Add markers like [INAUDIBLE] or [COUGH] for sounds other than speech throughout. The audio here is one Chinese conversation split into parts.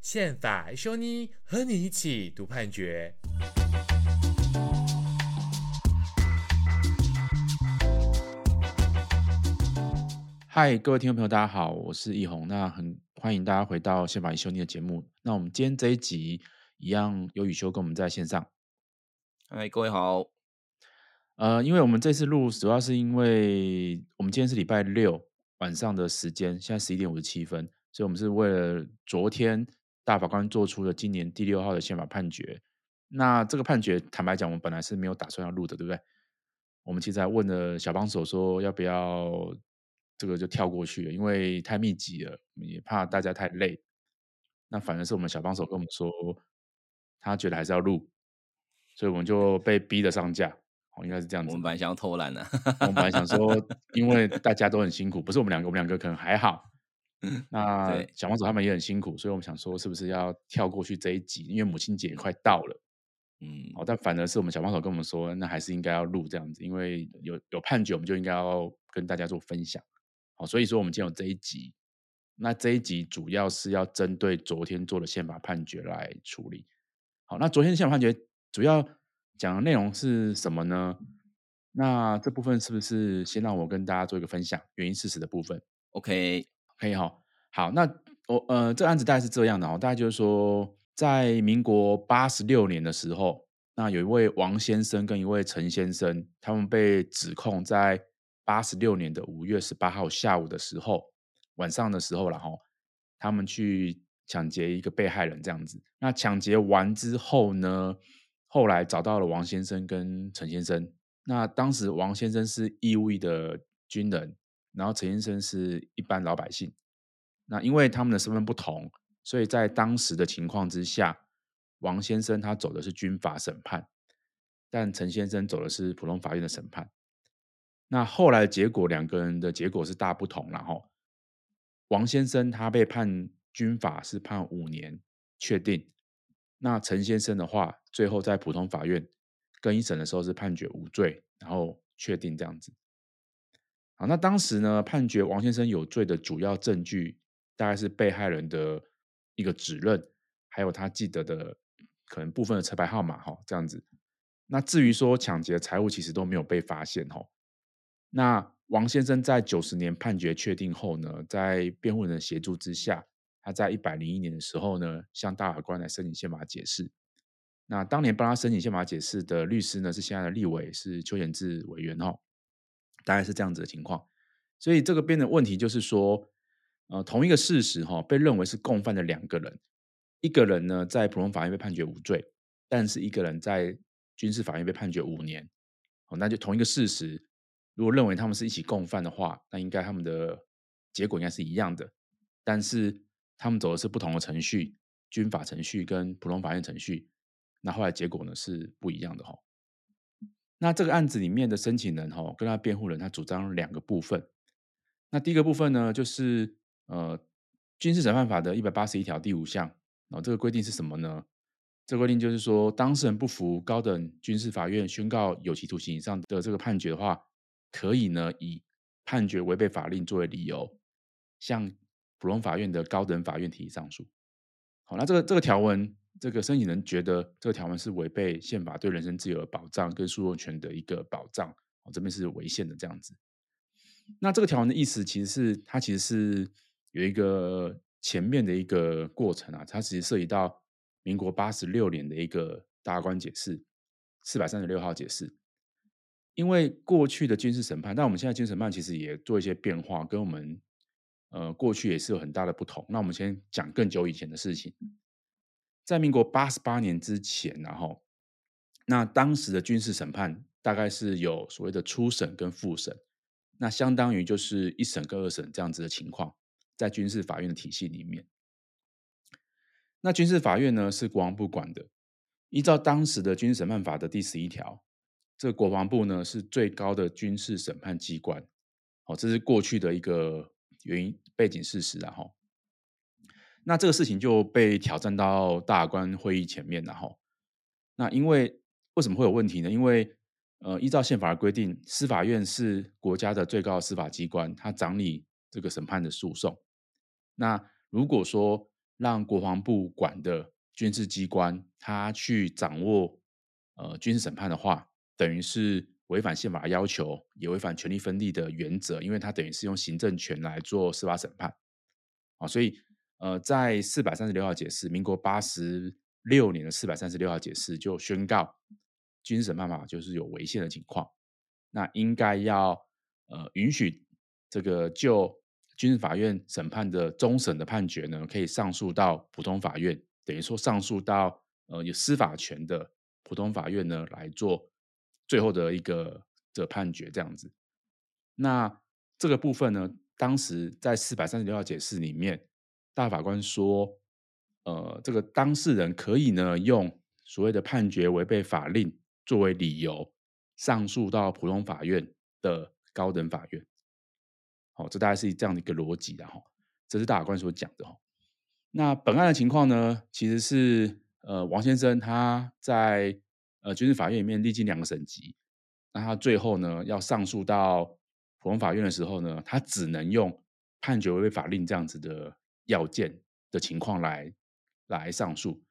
宪法奕修你和你一起读判决。嗨，各位听众朋友，大家好，我是奕宏。那很欢迎大家回到宪法奕修你的节目。那我们今天这一集一样有雨修跟我们在线上。嗨，各位好。呃，因为我们这次录主要是因为我们今天是礼拜六晚上的时间，现在十一点五十七分，所以我们是为了昨天。大法官做出了今年第六号的宪法判决。那这个判决，坦白讲，我们本来是没有打算要录的，对不对？我们其实还问了小帮手说，要不要这个就跳过去了，因为太密集了，也怕大家太累。那反而是我们小帮手跟我们说，他觉得还是要录，所以我们就被逼的上架。哦，应该是这样子。我们本来想要偷懒的，我们本来想说，[LAUGHS] 因为大家都很辛苦，不是我们两个，我们两个可能还好。[LAUGHS] 那小帮手他们也很辛苦，所以我们想说，是不是要跳过去这一集？因为母亲节也快到了，嗯，但反而是我们小帮手跟我们说，那还是应该要录这样子，因为有有判决，我们就应该要跟大家做分享，好，所以说我们今天有这一集，那这一集主要是要针对昨天做的宪法判决来处理，好，那昨天的宪法判决主要讲的内容是什么呢？那这部分是不是先让我跟大家做一个分享原因事实的部分？OK。可以哈，好，那我呃，这个案子大概是这样的哦，大概就是说，在民国八十六年的时候，那有一位王先生跟一位陈先生，他们被指控在八十六年的五月十八号下午的时候，晚上的时候，然后他们去抢劫一个被害人这样子。那抢劫完之后呢，后来找到了王先生跟陈先生。那当时王先生是义务的军人。然后陈先生是一般老百姓，那因为他们的身份不同，所以在当时的情况之下，王先生他走的是军法审判，但陈先生走的是普通法院的审判。那后来的结果，两个人的结果是大不同。然后王先生他被判军法是判五年确定，那陈先生的话，最后在普通法院更一审的时候是判决无罪，然后确定这样子。好，那当时呢，判决王先生有罪的主要证据，大概是被害人的一个指认，还有他记得的可能部分的车牌号码，哈，这样子。那至于说抢劫财物，其实都没有被发现，哈。那王先生在九十年判决确定后呢，在辩护人的协助之下，他在一百零一年的时候呢，向大法官来申请宪法解释。那当年帮他申请宪法解释的律师呢，是现在的立委，是邱显志委员，哈。大概是这样子的情况，所以这个边的问题就是说，呃，同一个事实哈，被认为是共犯的两个人，一个人呢在普通法院被判决无罪，但是一个人在军事法院被判决五年，哦，那就同一个事实，如果认为他们是一起共犯的话，那应该他们的结果应该是一样的，但是他们走的是不同的程序，军法程序跟普通法院程序，那后来结果呢是不一样的哈。那这个案子里面的申请人哈，跟他辩护人，他主张两个部分。那第一个部分呢，就是呃，军事审判法的一百八十一条第五项，然后这个规定是什么呢？这规定就是说，当事人不服高等军事法院宣告有期徒刑以上的这个判决的话，可以呢以判决违背法令作为理由，向普通法院的高等法院提起上诉。好，那这个这个条文。这个申请人觉得这个条文是违背宪法对人身自由的保障跟诉讼权的一个保障，哦，这边是违宪的这样子。那这个条文的意思其实是它其实是有一个前面的一个过程啊，它其实涉及到民国八十六年的一个大官解释四百三十六号解释。因为过去的军事审判，但我们现在军事审判其实也做一些变化，跟我们呃过去也是有很大的不同。那我们先讲更久以前的事情。在民国八十八年之前，然后那当时的军事审判大概是有所谓的初审跟复审，那相当于就是一审跟二审这样子的情况，在军事法院的体系里面。那军事法院呢是国防部管的，依照当时的军事审判法的第十一条，这个国防部呢是最高的军事审判机关。哦，这是过去的一个原因背景事实，然后。那这个事情就被挑战到大法官会议前面，然后，那因为为什么会有问题呢？因为呃，依照宪法的规定，司法院是国家的最高司法机关，它掌理这个审判的诉讼。那如果说让国防部管的军事机关，他去掌握呃军事审判的话，等于是违反宪法要求，也违反权力分立的原则，因为它等于是用行政权来做司法审判。啊，所以呃，在四百三十六号解释，民国八十六年的四百三十六号解释就宣告，军事审判法就是有违宪的情况，那应该要呃允许这个就。军事法院审判的终审的判决呢，可以上诉到普通法院，等于说上诉到呃有司法权的普通法院呢来做最后的一个的判决这样子。那这个部分呢，当时在四百三十六号解释里面，大法官说，呃，这个当事人可以呢用所谓的判决违背法令作为理由上诉到普通法院的高等法院。哦，这大概是这样的一个逻辑的哈，这是大法官所讲的哈。那本案的情况呢，其实是呃王先生他在呃军事法院里面历经两个审级，那他最后呢要上诉到普通法院的时候呢，他只能用判决违背法令这样子的要件的情况来来上诉。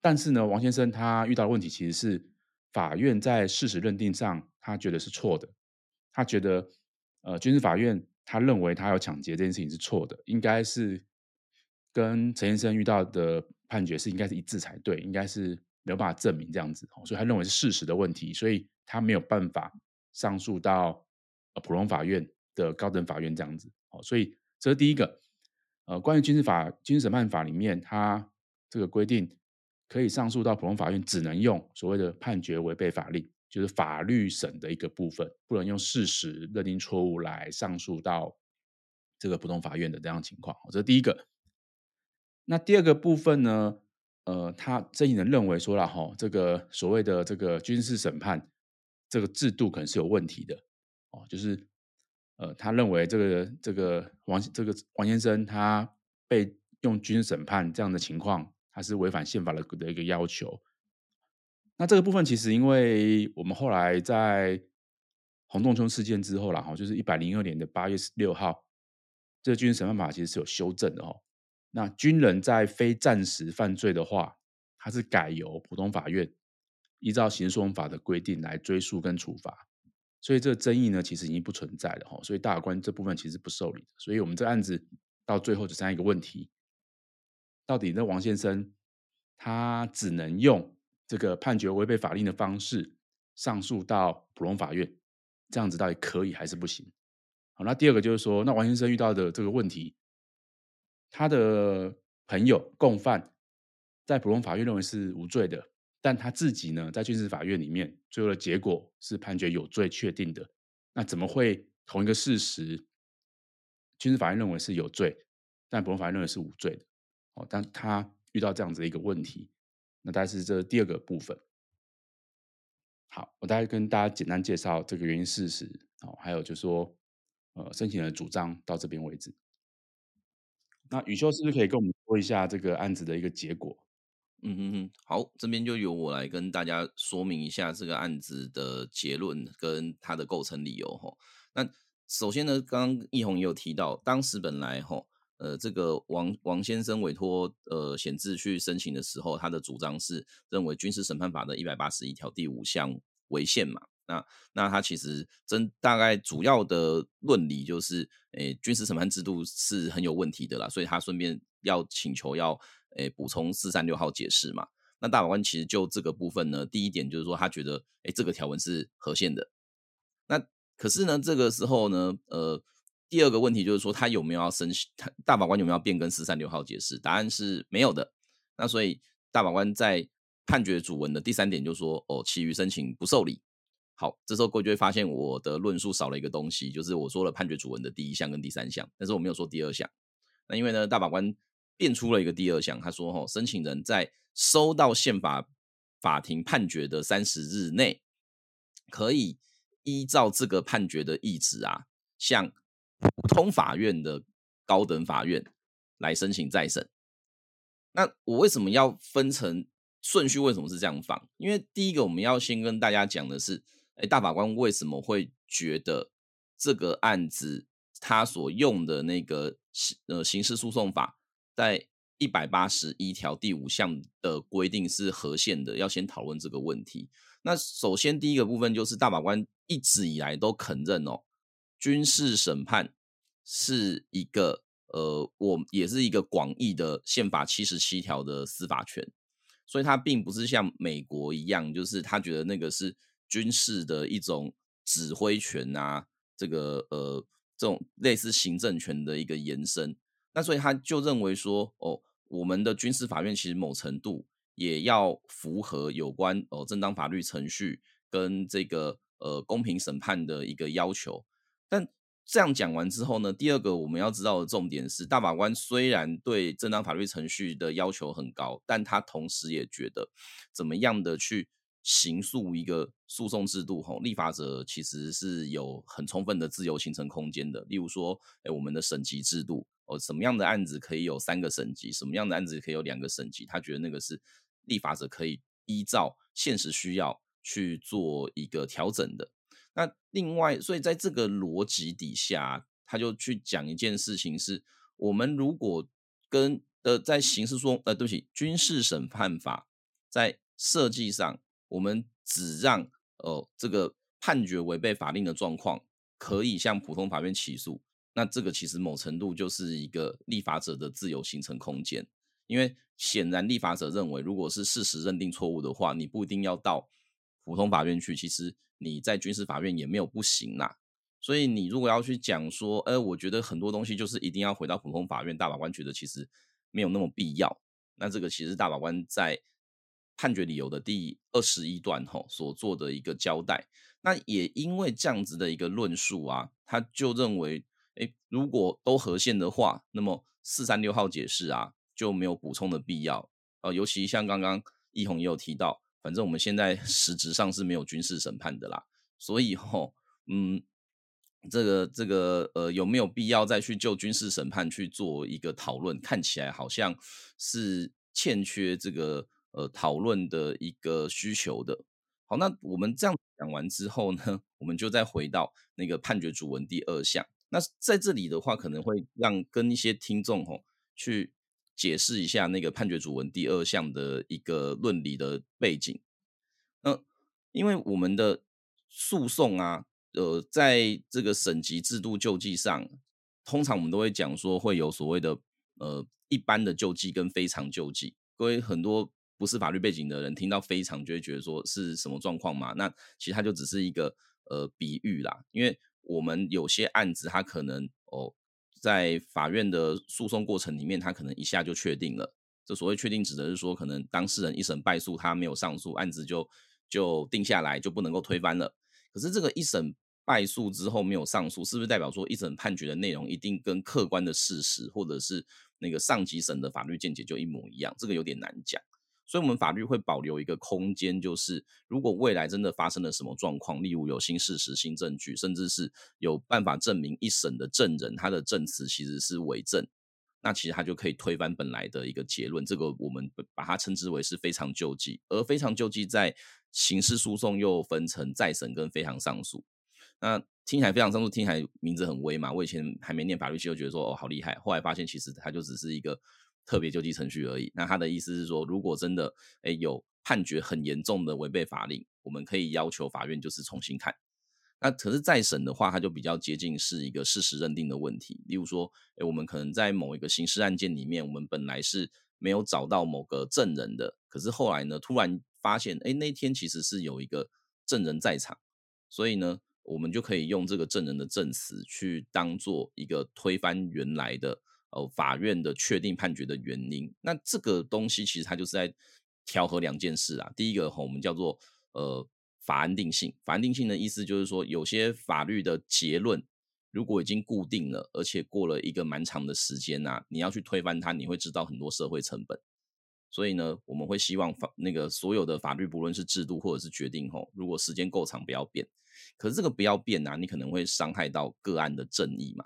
但是呢，王先生他遇到的问题其实是法院在事实认定上他觉得是错的，他觉得呃军事法院。他认为他有抢劫这件事情是错的，应该是跟陈先生遇到的判决是应该是一致才对，应该是没有办法证明这样子，所以他认为是事实的问题，所以他没有办法上诉到普通法院的高等法院这样子。所以这是第一个。呃，关于军事法、军事审判法里面，它这个规定可以上诉到普通法院，只能用所谓的判决违背法令。就是法律审的一个部分，不能用事实认定错误来上诉到这个普通法院的这样情况。这是第一个。那第二个部分呢？呃，他争议人认为说了哈，这个所谓的这个军事审判这个制度可能是有问题的哦，就是呃，他认为这个这个王这个王先生他被用军审判这样的情况，他是违反宪法的的一个要求。那这个部分其实，因为我们后来在洪仲丘事件之后啦，哈，就是一百零二年的八月十六号，这个军事审判法其实是有修正的哦。那军人在非战时犯罪的话，他是改由普通法院依照刑事诉讼法的规定来追诉跟处罚，所以这个争议呢，其实已经不存在了哈。所以大法官这部分其实不受理。所以我们这案子到最后只剩下一个问题：到底那王先生他只能用？这个判决违背法令的方式上诉到普通法院，这样子到底可以还是不行？好，那第二个就是说，那王先生遇到的这个问题，他的朋友共犯在普通法院认为是无罪的，但他自己呢，在军事法院里面最后的结果是判决有罪确定的，那怎么会同一个事实，军事法院认为是有罪，但普通法院认为是无罪的？哦，但他遇到这样子的一个问题。那大概是这第二个部分。好，我大概跟大家简单介绍这个原因事实，哦，还有就是说，呃，申请人主张到这边为止。那宇修是不是可以跟我们说一下这个案子的一个结果？嗯哼哼，好，这边就由我来跟大家说明一下这个案子的结论跟它的构成理由哈。那首先呢，刚刚奕弘也有提到，当时本来哈。呃，这个王王先生委托呃显智去申请的时候，他的主张是认为军事审判法的一百八十一条第五项违宪嘛。那那他其实真大概主要的论理就是，诶，军事审判制度是很有问题的啦，所以他顺便要请求要诶补充四三六号解释嘛。那大法官其实就这个部分呢，第一点就是说他觉得，诶，这个条文是合宪的。那可是呢，这个时候呢，呃。第二个问题就是说，他有没有要申请？他大法官有没有要变更四三六号解释？答案是没有的。那所以大法官在判决主文的第三点就说：“哦，其余申请不受理。”好，这时候各位就会发现我的论述少了一个东西，就是我说了判决主文的第一项跟第三项，但是我没有说第二项。那因为呢，大法官变出了一个第二项，他说：“哦，申请人在收到宪法法庭判决的三十日内，可以依照这个判决的意旨啊，向。”普通法院的高等法院来申请再审。那我为什么要分成顺序？为什么是这样放？因为第一个我们要先跟大家讲的是，哎，大法官为什么会觉得这个案子他所用的那个呃刑事诉讼法在一百八十一条第五项的规定是合宪的？要先讨论这个问题。那首先第一个部分就是大法官一直以来都肯认哦，军事审判是一个呃，我也是一个广义的宪法七十七条的司法权，所以他并不是像美国一样，就是他觉得那个是军事的一种指挥权啊，这个呃这种类似行政权的一个延伸。那所以他就认为说，哦，我们的军事法院其实某程度也要符合有关哦正当法律程序跟这个呃公平审判的一个要求。但这样讲完之后呢，第二个我们要知道的重点是，大法官虽然对正当法律程序的要求很高，但他同时也觉得怎么样的去刑诉一个诉讼制度，吼，立法者其实是有很充分的自由形成空间的。例如说，哎，我们的审级制度。哦，什么样的案子可以有三个审级？什么样的案子可以有两个审级？他觉得那个是立法者可以依照现实需要去做一个调整的。那另外，所以在这个逻辑底下，他就去讲一件事情是：我们如果跟呃在刑事说呃对不起，军事审判法在设计上，我们只让呃这个判决违背法令的状况，可以向普通法院起诉。那这个其实某程度就是一个立法者的自由形成空间，因为显然立法者认为，如果是事实认定错误的话，你不一定要到普通法院去，其实你在军事法院也没有不行啦。所以你如果要去讲说，呃，我觉得很多东西就是一定要回到普通法院，大法官觉得其实没有那么必要。那这个其实大法官在判决理由的第二十一段吼所做的一个交代。那也因为这样子的一个论述啊，他就认为。诶，如果都合宪的话，那么四三六号解释啊就没有补充的必要。呃，尤其像刚刚奕弘也有提到，反正我们现在 [LAUGHS] 实质上是没有军事审判的啦，所以吼，嗯，这个这个呃有没有必要再去就军事审判去做一个讨论？看起来好像是欠缺这个呃讨论的一个需求的。好，那我们这样讲完之后呢，[LAUGHS] 我们就再回到那个判决主文第二项。那在这里的话，可能会让跟一些听众吼去解释一下那个判决主文第二项的一个论理的背景。那因为我们的诉讼啊，呃，在这个省级制度救济上，通常我们都会讲说会有所谓的呃一般的救济跟非常救济。各位很多不是法律背景的人听到非常就会觉得说是什么状况嘛？那其实它就只是一个呃比喻啦，因为。我们有些案子，它可能哦，在法院的诉讼过程里面，它可能一下就确定了。这所谓确定，指的是说，可能当事人一审败诉，他没有上诉，案子就就定下来，就不能够推翻了。可是这个一审败诉之后没有上诉，是不是代表说一审判决的内容一定跟客观的事实，或者是那个上级审的法律见解就一模一样？这个有点难讲。所以，我们法律会保留一个空间，就是如果未来真的发生了什么状况，例如有新事实、新证据，甚至是有办法证明一审的证人他的证词其实是伪证，那其实他就可以推翻本来的一个结论。这个我们把它称之为是非常救济，而非常救济在刑事诉讼又分成再审跟非常上诉。那听起来非常上诉听起来名字很威嘛，我以前还没念法律系就觉得说哦好厉害，后来发现其实它就只是一个。特别救济程序而已。那他的意思是说，如果真的诶有判决很严重的违背法令，我们可以要求法院就是重新看。那可是再审的话，它就比较接近是一个事实认定的问题。例如说，诶我们可能在某一个刑事案件里面，我们本来是没有找到某个证人的，可是后来呢，突然发现，诶那天其实是有一个证人在场，所以呢，我们就可以用这个证人的证词去当做一个推翻原来的。哦，法院的确定判决的原因，那这个东西其实它就是在调和两件事啊。第一个吼，我们叫做呃法安定性。法安定性的意思就是说，有些法律的结论如果已经固定了，而且过了一个蛮长的时间呐、你要去推翻它，你会知道很多社会成本。所以呢，我们会希望法那个所有的法律，不论是制度或者是决定吼，如果时间够长，不要变。可是这个不要变啊，你可能会伤害到个案的正义嘛，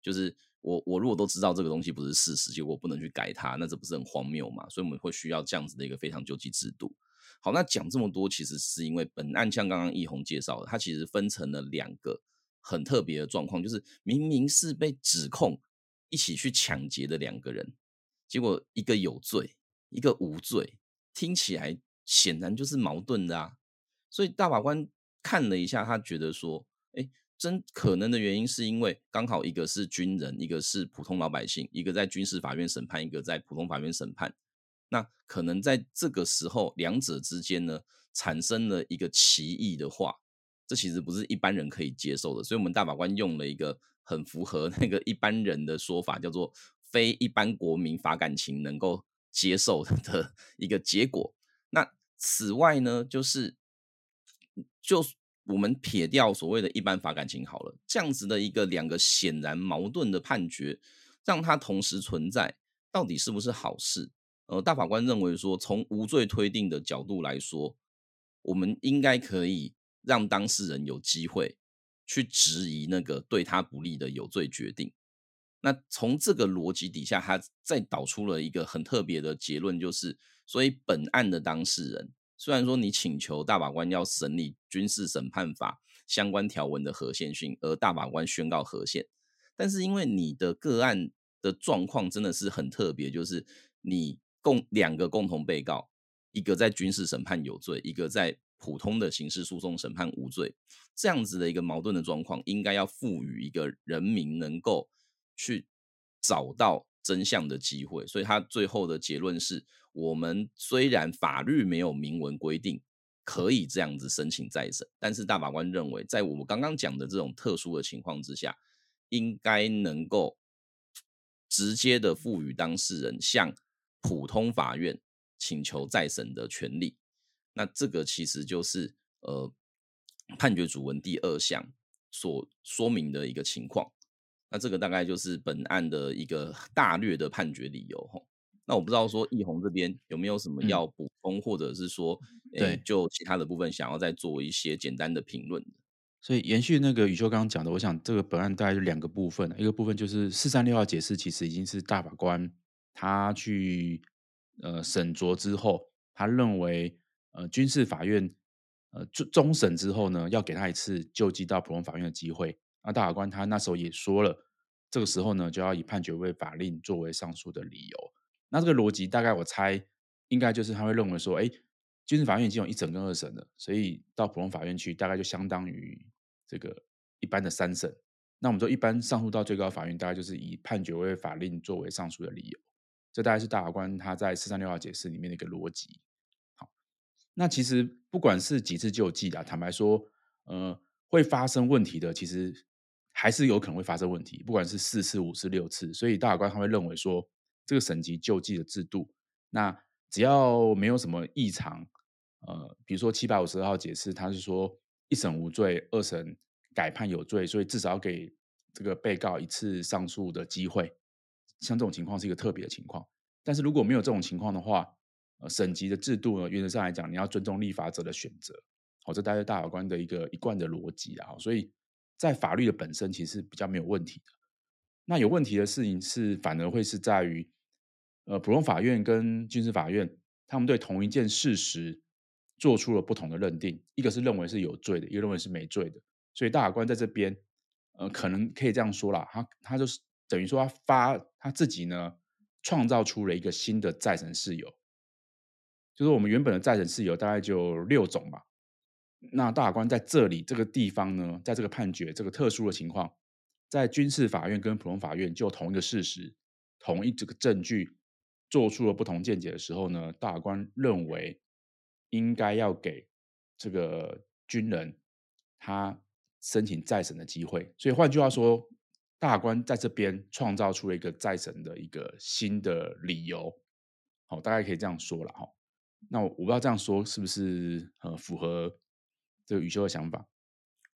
就是。我我如果都知道这个东西不是事实，结果我不能去改它，那这不是很荒谬嘛？所以我们会需要这样子的一个非常救济制度。好，那讲这么多，其实是因为本案像刚刚易红介绍的，它其实分成了两个很特别的状况，就是明明是被指控一起去抢劫的两个人，结果一个有罪，一个无罪，听起来显然就是矛盾的啊。所以大法官看了一下，他觉得说，哎，真可能的原因是因为刚好一个是军人，一个是普通老百姓，一个在军事法院审判，一个在普通法院审判。那可能在这个时候，两者之间呢，产生了一个歧义的话，这其实不是一般人可以接受的。所以，我们大法官用了一个很符合那个一般人的说法，叫做非一般国民法感情能够接受的一个结果。那此外呢，就是就我们撇掉所谓的一般法感情好了，这样子的一个两个显然矛盾的判决，让它同时存在，到底是不是好事？呃，大法官认为说，从无罪推定的角度来说，我们应该可以让当事人有机会去质疑那个对他不利的有罪决定。那从这个逻辑底下，他再导出了一个很特别的结论，就是，所以本案的当事人，虽然说你请求大法官要审理军事审判法相关条文的合宪性，而大法官宣告合宪，但是因为你的个案的状况真的是很特别，就是你。共两个共同被告，一个在军事审判有罪，一个在普通的刑事诉讼审判无罪，这样子的一个矛盾的状况，应该要赋予一个人民能够去找到真相的机会。所以他最后的结论是：我们虽然法律没有明文规定可以这样子申请再审，但是大法官认为，在我们刚刚讲的这种特殊的情况之下，应该能够直接的赋予当事人向普通法院请求再审的权利，那这个其实就是呃判决主文第二项所说明的一个情况。那这个大概就是本案的一个大略的判决理由哈。那我不知道说奕弘这边有没有什么要补充，嗯、或者是说对就其他的部分想要再做一些简单的评论。所以延续那个宇修刚刚讲的，我想这个本案大概就两个部分，一个部分就是四三六号解释，其实已经是大法官。他去呃审酌之后，他认为呃军事法院呃终终审之后呢，要给他一次救济到普通法院的机会。那大法官他那时候也说了，这个时候呢就要以判决为法令作为上诉的理由。那这个逻辑大概我猜应该就是他会认为说，哎，军事法院已经有一审跟二审了，所以到普通法院去大概就相当于这个一般的三审。那我们说一般上诉到最高法院，大概就是以判决为法令作为上诉的理由。这大概是大法官他在四三六号解释里面的一个逻辑。好，那其实不管是几次救济啊，坦白说，呃，会发生问题的，其实还是有可能会发生问题。不管是四次、五次、六次，所以大法官他会认为说，这个省级救济的制度，那只要没有什么异常，呃，比如说七百五十二号解释，他是说一审无罪，二审改判有罪，所以至少给这个被告一次上诉的机会。像这种情况是一个特别的情况，但是如果没有这种情况的话，呃，省级的制度呢，原则上来讲，你要尊重立法者的选择，好，这大概大法官的一个一贯的逻辑啊。所以在法律的本身其实比较没有问题的。那有问题的事情是，反而会是在于，呃，普通法院跟军事法院，他们对同一件事实做出了不同的认定，一个是认为是有罪的，一个认为是没罪的。所以大法官在这边，呃，可能可以这样说啦，他他就是。等于说，他发他自己呢，创造出了一个新的再审事由，就是我们原本的再审事由大概就六种吧。那大法官在这里这个地方呢，在这个判决这个特殊的情况，在军事法院跟普通法院就同一个事实、同一这个证据，做出了不同见解的时候呢，大官认为应该要给这个军人他申请再审的机会。所以换句话说。大官在这边创造出了一个再审的一个新的理由，好，大概可以这样说了哈。那我不知道这样说是不是呃符合这个宇修的想法？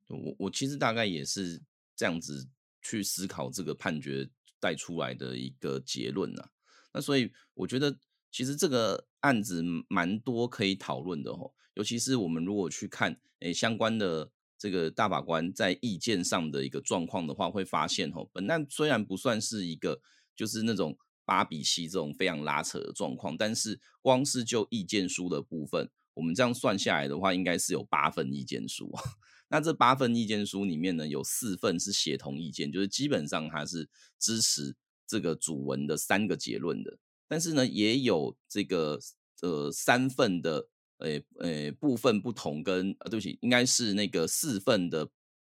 我我其实大概也是这样子去思考这个判决带出来的一个结论呐。那所以我觉得其实这个案子蛮多可以讨论的哦，尤其是我们如果去看诶相关的。这个大法官在意见上的一个状况的话，会发现哦，本案虽然不算是一个就是那种八比七这种非常拉扯的状况，但是光是就意见书的部分，我们这样算下来的话，应该是有八份意见书。[LAUGHS] 那这八份意见书里面呢，有四份是协同意见，就是基本上它是支持这个主文的三个结论的。但是呢，也有这个呃三份的呃呃部分不同跟，跟呃对不起，应该是那个四份的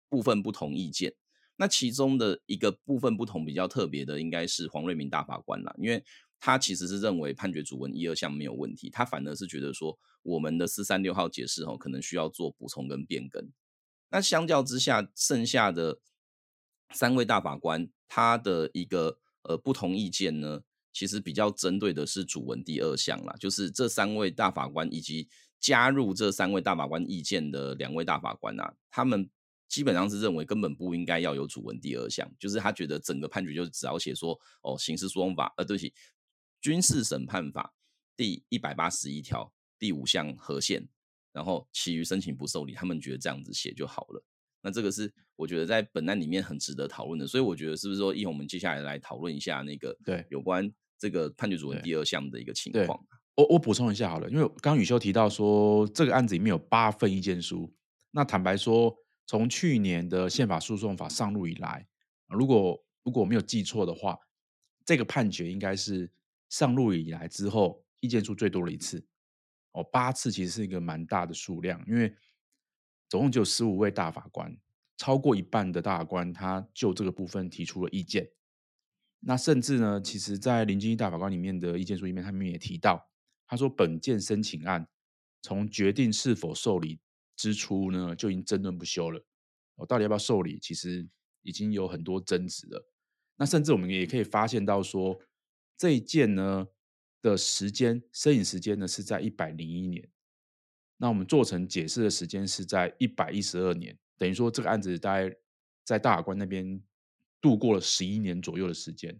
部分不同意见。那其中的一个部分不同比较特别的，应该是黄瑞明大法官啦，因为他其实是认为判决主文一二项没有问题，他反而是觉得说我们的四三六号解释哦，可能需要做补充跟变更。那相较之下，剩下的三位大法官他的一个呃不同意见呢，其实比较针对的是主文第二项啦，就是这三位大法官以及加入这三位大法官意见的两位大法官啊，他们基本上是认为根本不应该要有主文第二项，就是他觉得整个判决就只要写说哦，刑事诉讼法呃，对不起，军事审判法第一百八十一条第五项核宪。然后其余申请不受理，他们觉得这样子写就好了。那这个是我觉得在本案里面很值得讨论的，所以我觉得是不是说，一会我们接下来来讨论一下那个对有关这个判决主文第二项的一个情况。我我补充一下好了，因为刚刚宇修提到说这个案子里面有八份意见书，那坦白说，从去年的宪法诉讼法上路以来，如果如果我没有记错的话，这个判决应该是上路以来之后意见书最多的一次。哦，八次其实是一个蛮大的数量，因为总共只有十五位大法官，超过一半的大法官他就这个部分提出了意见。那甚至呢，其实，在林俊益大法官里面的意见书里面，他们也提到，他说本件申请案从决定是否受理之初呢，就已经争论不休了。哦，到底要不要受理，其实已经有很多争执了。那甚至我们也可以发现到说，这一件呢。的时间，摄影时间呢是在一百零一年，那我们做成解释的时间是在一百一十二年，等于说这个案子大概在大法官那边度过了十一年左右的时间，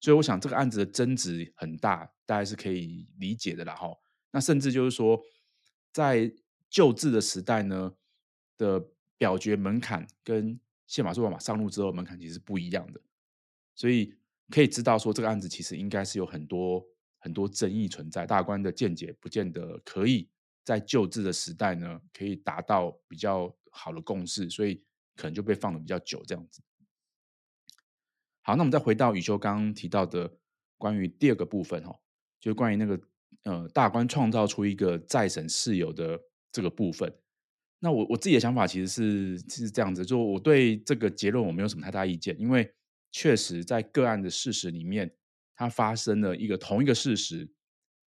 所以我想这个案子的争执很大，大概是可以理解的啦哈。那甚至就是说，在旧制的时代呢的表决门槛跟宪法诉讼法上路之后门槛其实是不一样的，所以可以知道说这个案子其实应该是有很多。很多争议存在，大官的见解不见得可以在旧制的时代呢，可以达到比较好的共识，所以可能就被放的比较久这样子。好，那我们再回到宇修刚刚提到的关于第二个部分哈，就是关于那个呃大官创造出一个再审事由的这个部分。那我我自己的想法其实是是这样子，就我对这个结论我没有什么太大意见，因为确实在个案的事实里面。它发生了一个同一个事实，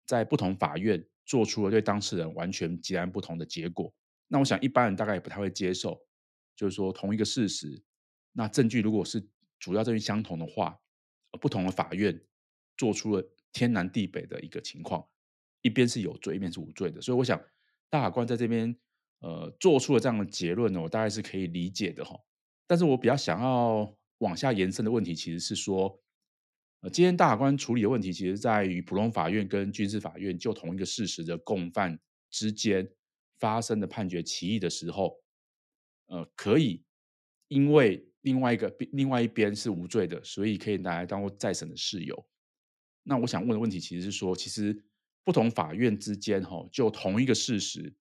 在不同法院做出了对当事人完全截然不同的结果。那我想一般人大概也不太会接受，就是说同一个事实，那证据如果是主要证据相同的话，不同的法院做出了天南地北的一个情况，一边是有罪，一边是无罪的。所以我想大法官在这边呃做出了这样的结论呢，我大概是可以理解的哈。但是我比较想要往下延伸的问题，其实是说。呃，今天大法官处理的问题，其实在于普通法院跟军事法院就同一个事实的共犯之间发生的判决歧义的时候，呃，可以因为另外一个另外一边是无罪的，所以可以拿来当做再审的事由。那我想问的问题，其实是说，其实不同法院之间，哈，就同一个事实，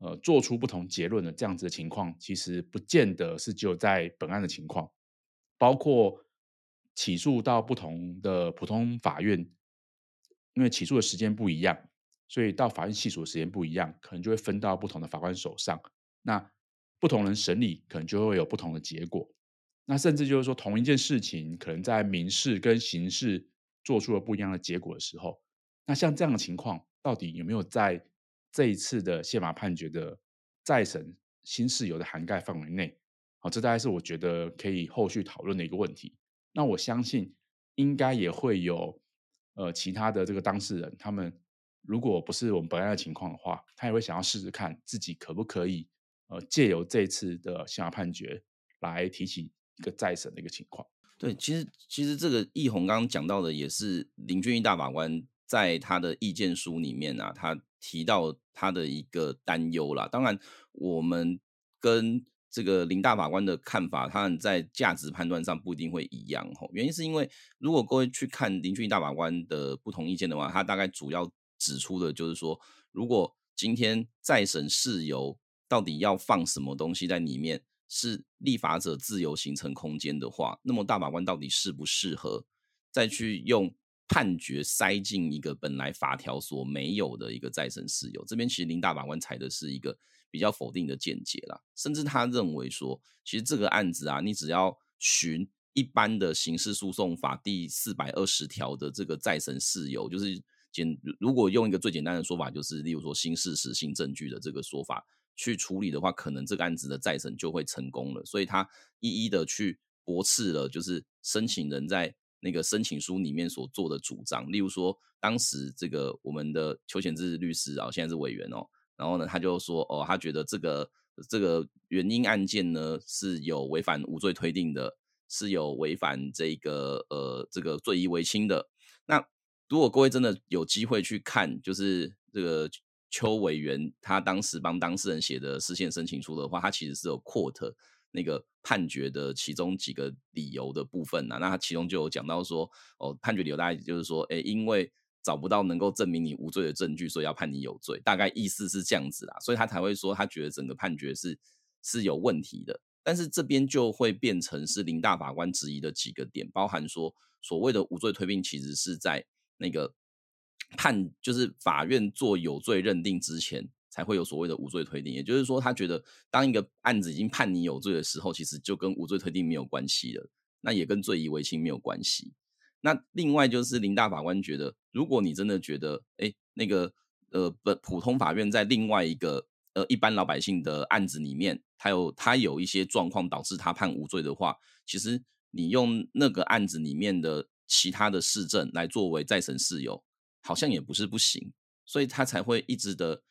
呃，做出不同结论的这样子的情况，其实不见得是只有在本案的情况，包括。起诉到不同的普通法院，因为起诉的时间不一样，所以到法院细数的时间不一样，可能就会分到不同的法官手上。那不同人审理，可能就会有不同的结果。那甚至就是说，同一件事情，可能在民事跟刑事做出了不一样的结果的时候，那像这样的情况，到底有没有在这一次的宪法判决的再审新事由的涵盖范围内？好，这大概是我觉得可以后续讨论的一个问题。那我相信应该也会有呃其他的这个当事人，他们如果不是我们本案的情况的话，他也会想要试试看自己可不可以呃借由这次的宪法判决来提起一个再审的一个情况。对，其实其实这个奕弘刚刚讲到的也是林俊义大法官在他的意见书里面啊，他提到他的一个担忧啦。当然，我们跟这个林大法官的看法，他在价值判断上不一定会一样吼。原因是因为，如果各位去看林俊大法官的不同意见的话，他大概主要指出的就是说，如果今天再审事由到底要放什么东西在里面，是立法者自由形成空间的话，那么大法官到底适不适合再去用判决塞进一个本来法条所没有的一个再审事由？这边其实林大法官采的是一个比较否定的见解啦，甚至他认为说，其实这个案子啊，你只要循一般的刑事诉讼法第四百二十条的这个再审事由，就是简如果用一个最简单的说法，就是例如说新事实、新证据的这个说法去处理的话，可能这个案子的再审就会成功了。所以他一一的去驳斥了，就是申请人在。那个申请书里面所做的主张，例如说，当时这个我们的邱显志律师啊，现在是委员哦，然后呢，他就说，哦，他觉得这个这个原因案件呢是有违反无罪推定的，是有违反这个呃这个罪疑为轻的。那如果各位真的有机会去看，就是这个邱委员他当时帮当事人写的释宪申请书的话，他其实是有 quote。那个判决的其中几个理由的部分呢、啊？那他其中就有讲到说，哦，判决理由大概就是说，诶，因为找不到能够证明你无罪的证据，所以要判你有罪，大概意思是这样子啦，所以他才会说他觉得整个判决是是有问题的。但是这边就会变成是林大法官质疑的几个点，包含说所谓的无罪推定，其实是在那个判，就是法院做有罪认定之前。才会有所谓的无罪推定，也就是说，他觉得当一个案子已经判你有罪的时候，其实就跟无罪推定没有关系了，那也跟罪疑为轻没有关系。那另外就是林大法官觉得，如果你真的觉得，哎，那个呃，不，普通法院在另外一个呃一般老百姓的案子里面，他有他有一些状况导致他判无罪的话，其实你用那个案子里面的其他的事证来作为再审事由，好像也不是不行，所以他才会一直的。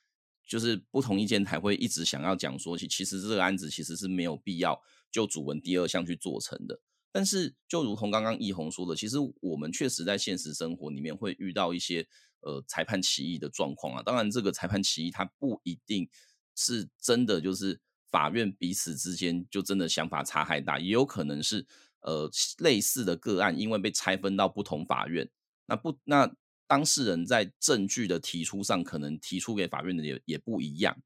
就是不同意见才会一直想要讲说，其其实这个案子其实是没有必要就主文第二项去做成的。但是就如同刚刚奕弘说的，其实我们确实在现实生活里面会遇到一些呃裁判歧义的状况啊。当然，这个裁判歧义它不一定是真的，就是法院彼此之间就真的想法差太大，也有可能是呃类似的个案，因为被拆分到不同法院，那不那。当事人在证据的提出上，可能提出给法院的也也不一样，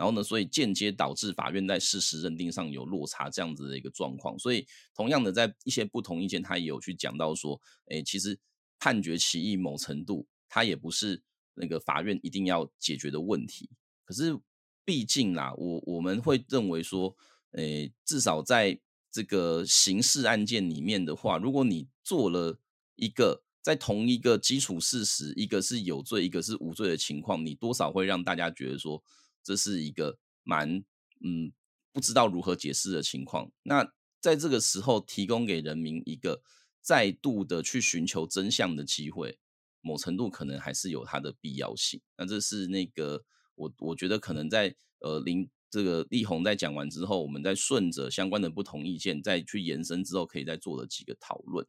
然后呢，所以间接导致法院在事实认定上有落差，这样子的一个状况。所以，同样的，在一些不同意见，他也有去讲到说，诶，其实判决歧义某程度，它也不是那个法院一定要解决的问题。可是，毕竟啦，我我们会认为说，诶，至少在这个刑事案件里面的话，如果你做了一个。在同一个基础事实，一个是有罪，一个是无罪的情况，你多少会让大家觉得说，这是一个蛮嗯不知道如何解释的情况。那在这个时候，提供给人民一个再度的去寻求真相的机会，某程度可能还是有它的必要性。那这是那个我我觉得可能在呃林这个奕弘在讲完之后，我们再顺着相关的不同意见再去延伸之后，可以再做的几个讨论。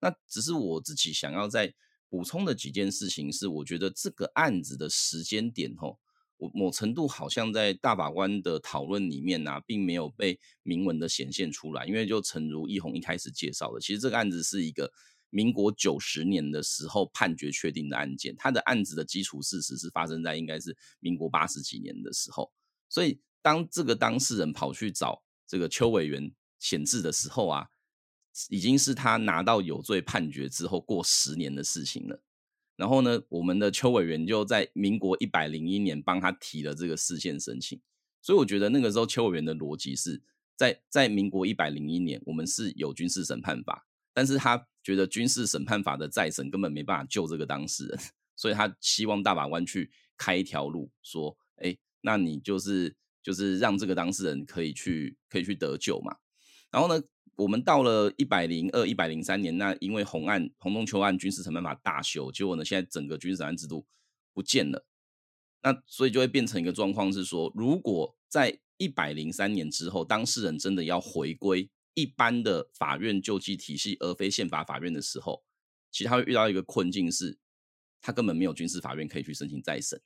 那只是我自己想要再补充的几件事情是，我觉得这个案子的时间点吼，我某程度好像在大法官的讨论里面呢，并没有被明文的显现出来。因为就诚如奕弘一开始介绍的，其实这个案子是一个民国九十年的时候判决确定的案件，他的案子的基础事实是发生在应该是民国八十几年的时候。所以当这个当事人跑去找这个邱委员显智的时候啊。已经是他拿到有罪判决之后过十年的事情了。然后呢，我们的邱委员就在民国一百零一年帮他提了这个释宪申请。所以我觉得那个时候邱委员的逻辑是在在民国一百零一年，我们是有军事审判法，但是他觉得军事审判法的再审根本没办法救这个当事人，[LAUGHS] 所以他希望大法官去开一条路，说，哎，那你就是就是让这个当事人可以去可以去得救嘛。然后呢，我们到了一百零二、一百零三年，那因为洪案、洪仲丘案军事审判法大修，结果呢，现在整个军事审判制度不见了。那所以就会变成一个状况是说，如果在一百零三年之后，当事人真的要回归一般的法院救济体系，而非宪法法院的时候，其实他会遇到一个困境是，他根本没有军事法院可以去申请再审。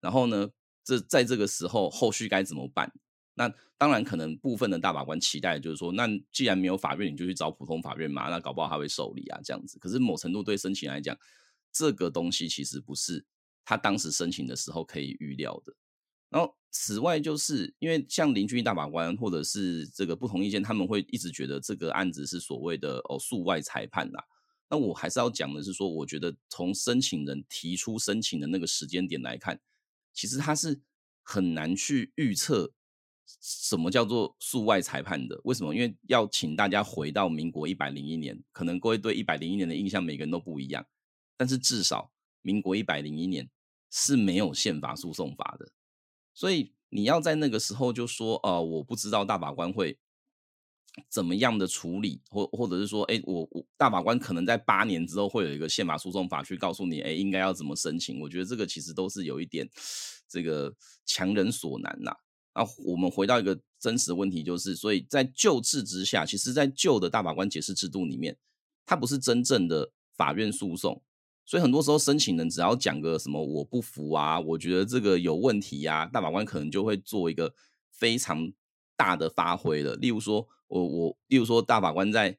然后呢，这在这个时候后续该怎么办？那当然，可能部分的大法官期待就是说，那既然没有法院，你就去找普通法院嘛。那搞不好他会受理啊，这样子。可是某程度对申请来讲，这个东西其实不是他当时申请的时候可以预料的。然后，此外，就是因为像林俊义大法官或者是这个不同意见，他们会一直觉得这个案子是所谓的哦诉外裁判啦。那我还是要讲的是说，我觉得从申请人提出申请的那个时间点来看，其实他是很难去预测什么叫做诉外裁判的。为什么？因为要请大家回到民国一百零一年，可能各位对一百零一年的印象每个人都不一样，但是至少民国一百零一年是没有宪法诉讼法的。所以你要在那个时候就说，呃，我不知道大法官会怎么样的处理，或或者是说，哎，我我大法官可能在八年之后会有一个宪法诉讼法去告诉你，哎，应该要怎么申请。我觉得这个其实都是有一点这个强人所难呐。那我们回到一个真实的问题，就是，所以在旧制之下，其实，在旧的大法官解释制度里面，它不是真正的法院诉讼。所以很多时候，申请人只要讲个什么我不服啊，我觉得这个有问题呀，大法官可能就会做一个非常大的发挥了。例如说，我我，例如说，大法官在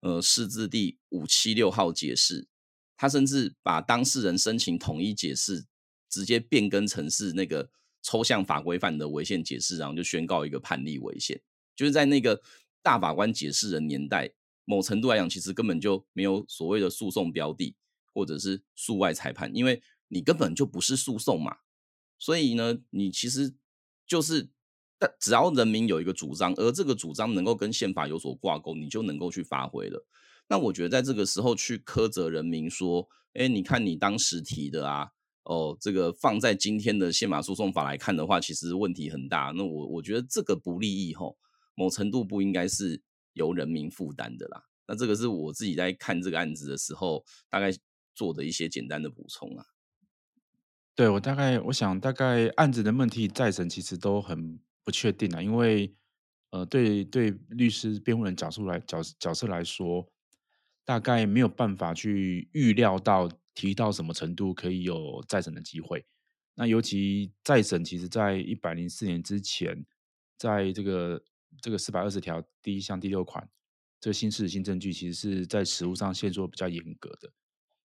呃释字第五七六号解释，他甚至把当事人申请统一解释直接变更成是那个抽象法规范的违宪解释，然后就宣告一个判例违宪。就是在那个大法官解释的年代，某程度来讲，其实根本就没有所谓的诉讼标的。或者是诉外裁判，因为你根本就不是诉讼嘛，所以呢，你其实就是，但只要人民有一个主张，而这个主张能够跟宪法有所挂钩，你就能够去发挥了。那我觉得在这个时候去苛责人民说，哎，你看你当时提的啊，哦，这个放在今天的宪法诉讼法来看的话，其实问题很大。那我我觉得这个不利益吼，某程度不应该是由人民负担的啦。那这个是我自己在看这个案子的时候，大概。做的一些简单的补充啊，对，我大概我想大概案子的问题再审其实都很不确定啊，因为呃对对律师辩护人角度来角角色来说，大概没有办法去预料到提到什么程度可以有再审的机会。那尤其再审，其实在一百零四年之前，在这个这个四百二十条第一项第六款，这个新事实新证据，其实是在实务上限缩比较严格的。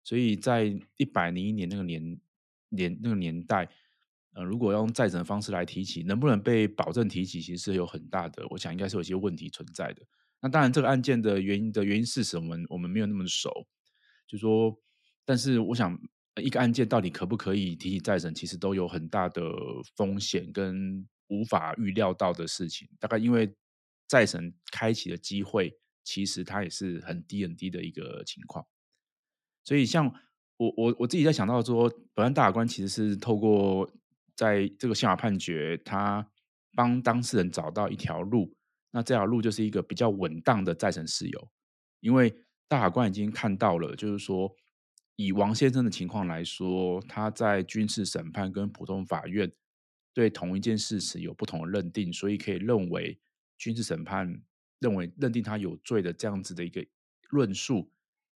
所以在一百零一年那个年年那个年代，呃，如果用再审的方式来提起，能不能被保证提起，其实是有很大的，我想应该是有些问题存在的。那当然，这个案件的原因的原因是什么我们没有那么熟，就说，但是我想，一个案件到底可不可以提起再审，其实都有很大的风险跟无法预料到的事情。大概因为再审开启的机会，其实它也是很低很低的一个情况。所以，像我我我自己在想到说，本案大法官其实是透过在这个宪法判决，他帮当事人找到一条路，那这条路就是一个比较稳当的再审事由。因为大法官已经看到了，就是说，以王先生的情况来说，他在军事审判跟普通法院对同一件事实有不同的认定，所以可以认为军事审判认为认定他有罪的这样子的一个论述。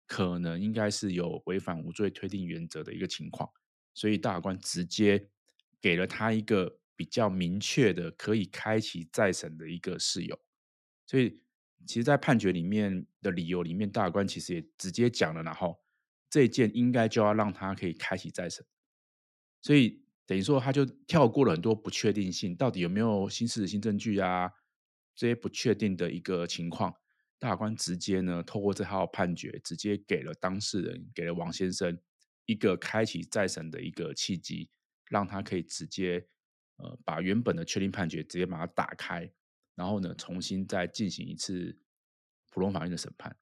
可能应该是有违反无罪推定原则的一个情况，所以大法官直接给了他一个比较明确的可以开启再审的一个事由。所以，其实，在判决里面的理由里面，大法官其实也直接讲了，然后这件应该就要让他可以开启再审。所以，等于说他就跳过了很多不确定性，到底有没有新事实新证据啊？这些不确定的一个情况。大法官直接呢，透过这套判决，直接给了当事人，给了王先生一个开启再审的一个契机，让他可以直接呃把原本的确定判决直接把它打开，然后呢重新再进行一次普通法院的审判。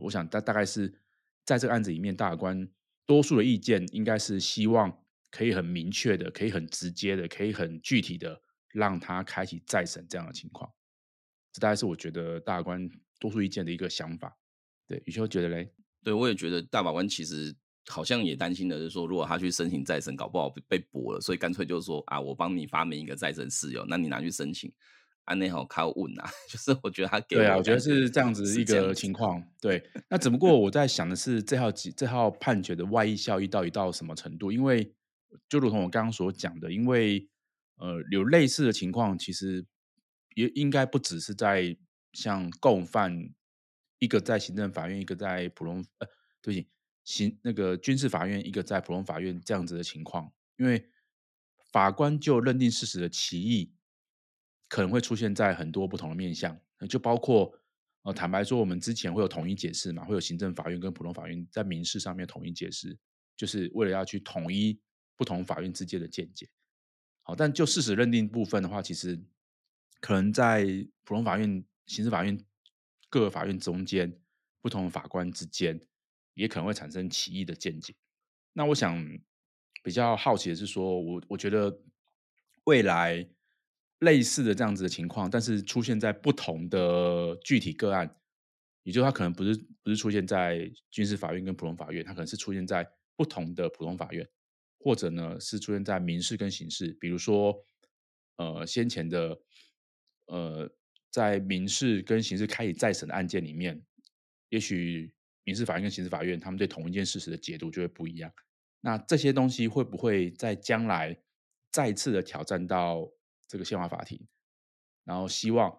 我想大大概是在这个案子里面，大法官多数的意见应该是希望可以很明确的，可以很直接的，可以很具体的让他开启再审这样的情况。这大概是我觉得大法官。多数意见的一个想法，对，宇修觉得嘞？对，我也觉得大法官其实好像也担心的是说，如果他去申请再审，搞不好被驳了，所以干脆就是说啊，我帮你发明一个再审事由，那你拿去申请，安内好靠稳啊。[LAUGHS] 就是我觉得他给我对啊，我觉得是这样子一个情况。对，那只不过我在想的是，这号这号判决的外溢效益到底到什么程度？因为就如同我刚刚所讲的，因为呃，有类似的情况，其实也应该不只是在。像共犯，一个在行政法院，一个在普通呃，对不起，刑那个军事法院，一个在普通法院这样子的情况，因为法官就认定事实的歧义，可能会出现在很多不同的面向，就包括呃，坦白说，我们之前会有统一解释嘛，会有行政法院跟普通法院在民事上面统一解释，就是为了要去统一不同法院之间的见解。好，但就事实认定部分的话，其实可能在普通法院、刑事法院各个法院中间，不同法官之间也可能会产生歧义的见解。那我想比较好奇的是说，说我我觉得未来类似的这样子的情况，但是出现在不同的具体个案，也就是它可能不是不是出现在军事法院跟普通法院，它可能是出现在不同的普通法院。或者呢，是出现在民事跟刑事，比如说，呃，先前的，呃，在民事跟刑事开以再审的案件里面，也许民事法院跟刑事法院他们对同一件事实的解读就会不一样。那这些东西会不会在将来再次的挑战到这个宪法法庭，然后希望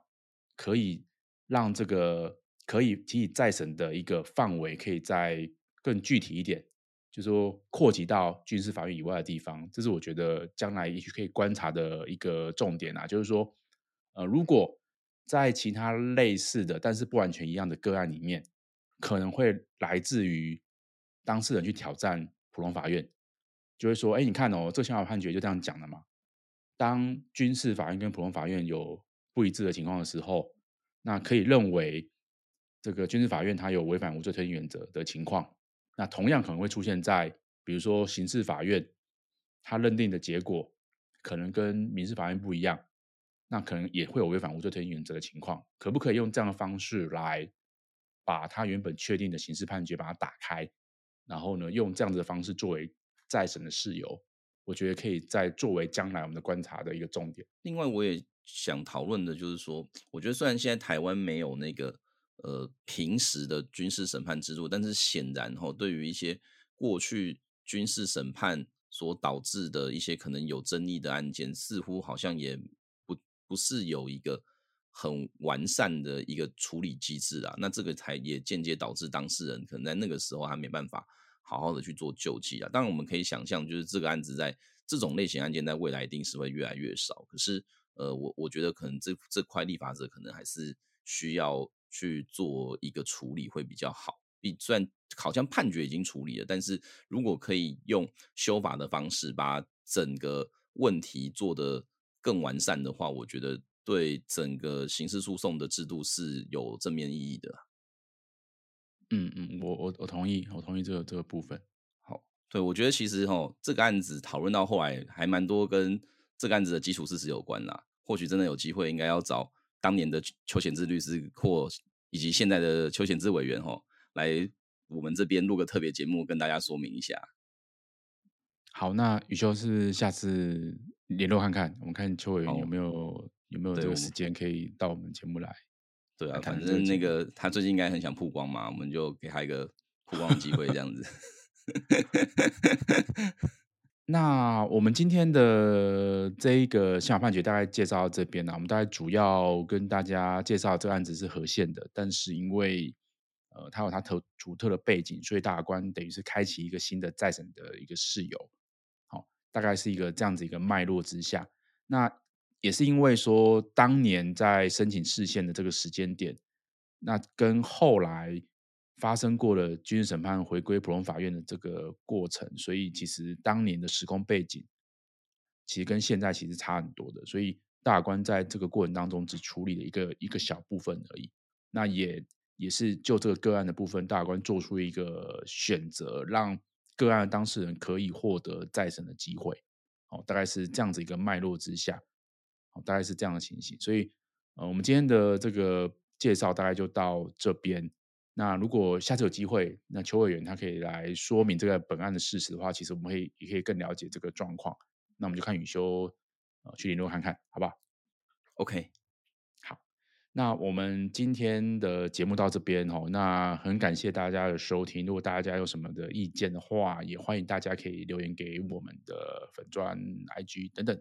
可以让这个可以提起再审的一个范围可以再更具体一点？就是说，扩及到军事法院以外的地方，这是我觉得将来也许可以观察的一个重点啊。就是说，呃，如果在其他类似的，但是不完全一样的个案里面，可能会来自于当事人去挑战普通法院，就会说：“哎，你看哦，这个宪法判决就这样讲的嘛。当军事法院跟普通法院有不一致的情况的时候，那可以认为这个军事法院它有违反无罪推定原则的情况。”那同样可能会出现在，比如说刑事法院，他认定的结果可能跟民事法院不一样，那可能也会有违反无罪推定原则的情况。可不可以用这样的方式来把他原本确定的刑事判决把它打开，然后呢，用这样子的方式作为再审的事由？我觉得可以再作为将来我们的观察的一个重点。另外，我也想讨论的就是说，我觉得虽然现在台湾没有那个。呃，平时的军事审判制度，但是显然哈，对于一些过去军事审判所导致的一些可能有争议的案件，似乎好像也不不是有一个很完善的一个处理机制啊。那这个才也间接导致当事人可能在那个时候还没办法好好的去做救济啊。当然，我们可以想象，就是这个案子在这种类型案件在未来一定是会越来越少。可是，呃，我我觉得可能这这块立法者可能还是需要。去做一个处理会比较好。比虽然好像判决已经处理了，但是如果可以用修法的方式把整个问题做得更完善的话，我觉得对整个刑事诉讼的制度是有正面意义的。嗯嗯，我我我同意，我同意这个这个部分。好，对，我觉得其实哈，这个案子讨论到后来还蛮多跟这个案子的基础事实有关啦。或许真的有机会，应该要找。当年的邱显志律师或以及现在的邱显志委员吼，来我们这边录个特别节目，跟大家说明一下。好，那宇修是下次联络看看，我们看邱委员有没有有没有这个时间可以到我们节目来。对啊，反正那个他最近应该很想曝光嘛，我们就给他一个曝光机会，这样子。[LAUGHS] 那我们今天的这一个宪法判决大概介绍到这边啊。我们大概主要跟大家介绍这个案子是和宪的，但是因为呃它有它特独特的背景，所以大法官等于是开启一个新的再审的一个事由。好，大概是一个这样子一个脉络之下。那也是因为说当年在申请释宪的这个时间点，那跟后来。发生过了军事审判回归普通法院的这个过程，所以其实当年的时空背景，其实跟现在其实差很多的。所以大法官在这个过程当中只处理了一个一个小部分而已。那也也是就这个个案的部分，大法官做出一个选择，让个案当事人可以获得再审的机会。哦，大概是这样子一个脉络之下，哦，大概是这样的情形。所以，呃，我们今天的这个介绍大概就到这边。那如果下次有机会，那邱委员他可以来说明这个本案的事实的话，其实我们可以也可以更了解这个状况。那我们就看宇修呃去联络看看，好不好？OK，好。那我们今天的节目到这边哦，那很感谢大家的收听。如果大家有什么的意见的话，也欢迎大家可以留言给我们的粉钻、IG 等等。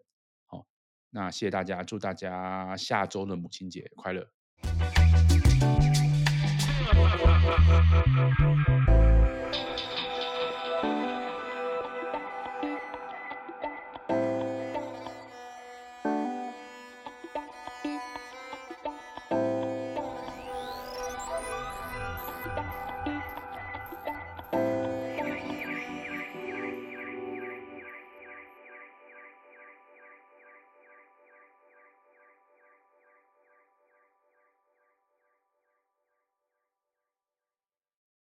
那谢谢大家祝大家下周的母亲节快乐。